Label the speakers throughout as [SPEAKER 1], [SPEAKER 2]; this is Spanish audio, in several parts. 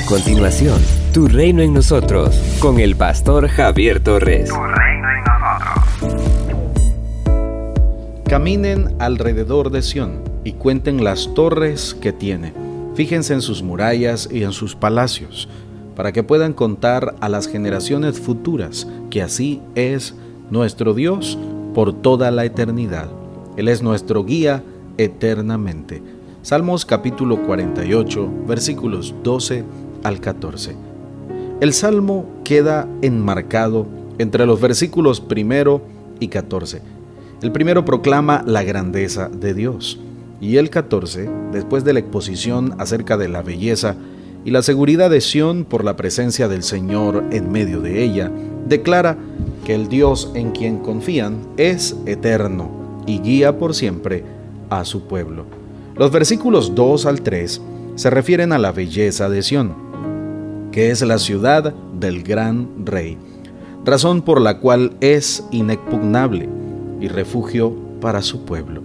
[SPEAKER 1] A continuación, Tu Reino en Nosotros, con el pastor Javier Torres. Tu Reino
[SPEAKER 2] en Nosotros. Caminen alrededor de Sión y cuenten las torres que tiene. Fíjense en sus murallas y en sus palacios, para que puedan contar a las generaciones futuras que así es nuestro Dios por toda la eternidad. Él es nuestro guía eternamente. Salmos capítulo 48, versículos 12 al 14. El salmo queda enmarcado entre los versículos primero y 14. El primero proclama la grandeza de Dios y el 14, después de la exposición acerca de la belleza y la seguridad de Sión por la presencia del Señor en medio de ella, declara que el Dios en quien confían es eterno y guía por siempre a su pueblo. Los versículos 2 al 3 se refieren a la belleza de Sión, que es la ciudad del gran rey, razón por la cual es inexpugnable y refugio para su pueblo.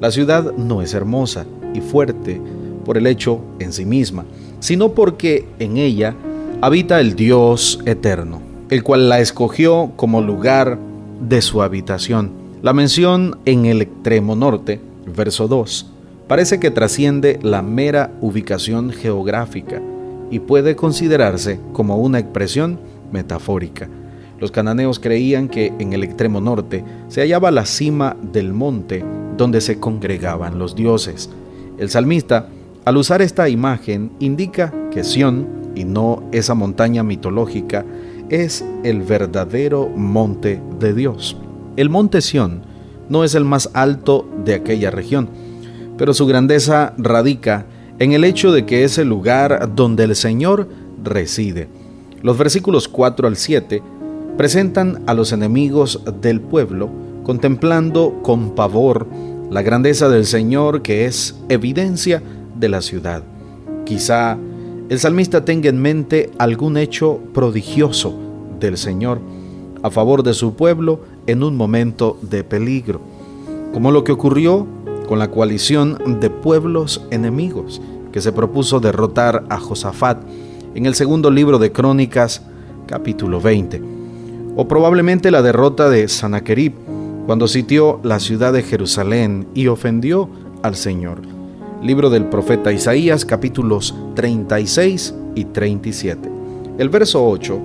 [SPEAKER 2] La ciudad no es hermosa y fuerte por el hecho en sí misma, sino porque en ella habita el Dios eterno, el cual la escogió como lugar de su habitación. La mención en el extremo norte, verso 2, parece que trasciende la mera ubicación geográfica y puede considerarse como una expresión metafórica. Los cananeos creían que en el extremo norte se hallaba la cima del monte donde se congregaban los dioses. El salmista, al usar esta imagen, indica que Sión, y no esa montaña mitológica, es el verdadero monte de Dios. El monte Sión no es el más alto de aquella región, pero su grandeza radica en el hecho de que es el lugar donde el Señor reside. Los versículos 4 al 7 presentan a los enemigos del pueblo contemplando con pavor la grandeza del Señor que es evidencia de la ciudad. Quizá el salmista tenga en mente algún hecho prodigioso del Señor a favor de su pueblo en un momento de peligro, como lo que ocurrió con la coalición de pueblos enemigos que se propuso derrotar a Josafat en el segundo libro de Crónicas, capítulo 20, o probablemente la derrota de Sanaquerib cuando sitió la ciudad de Jerusalén y ofendió al Señor. Libro del profeta Isaías, capítulos 36 y 37. El verso 8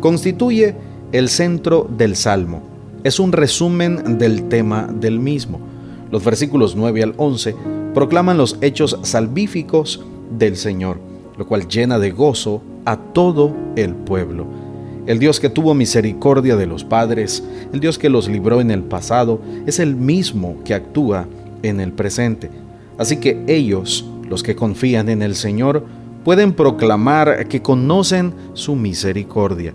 [SPEAKER 2] constituye el centro del Salmo. Es un resumen del tema del mismo. Los versículos 9 al 11 proclaman los hechos salvíficos del Señor, lo cual llena de gozo a todo el pueblo. El Dios que tuvo misericordia de los padres, el Dios que los libró en el pasado, es el mismo que actúa en el presente. Así que ellos, los que confían en el Señor, pueden proclamar que conocen su misericordia,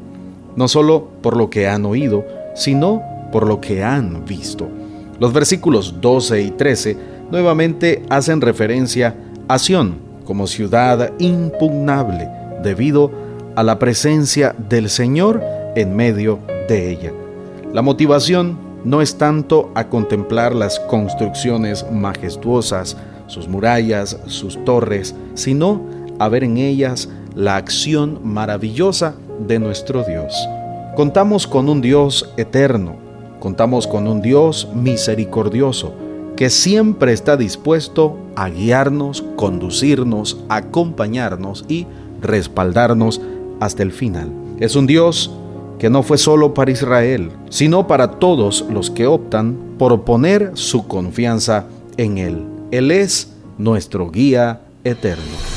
[SPEAKER 2] no solo por lo que han oído, sino por lo que han visto. Los versículos 12 y 13 nuevamente hacen referencia a Sión como ciudad impugnable debido a la presencia del Señor en medio de ella. La motivación no es tanto a contemplar las construcciones majestuosas, sus murallas, sus torres, sino a ver en ellas la acción maravillosa de nuestro Dios. Contamos con un Dios eterno, Contamos con un Dios misericordioso que siempre está dispuesto a guiarnos, conducirnos, acompañarnos y respaldarnos hasta el final. Es un Dios que no fue solo para Israel, sino para todos los que optan por poner su confianza en Él. Él es nuestro guía eterno.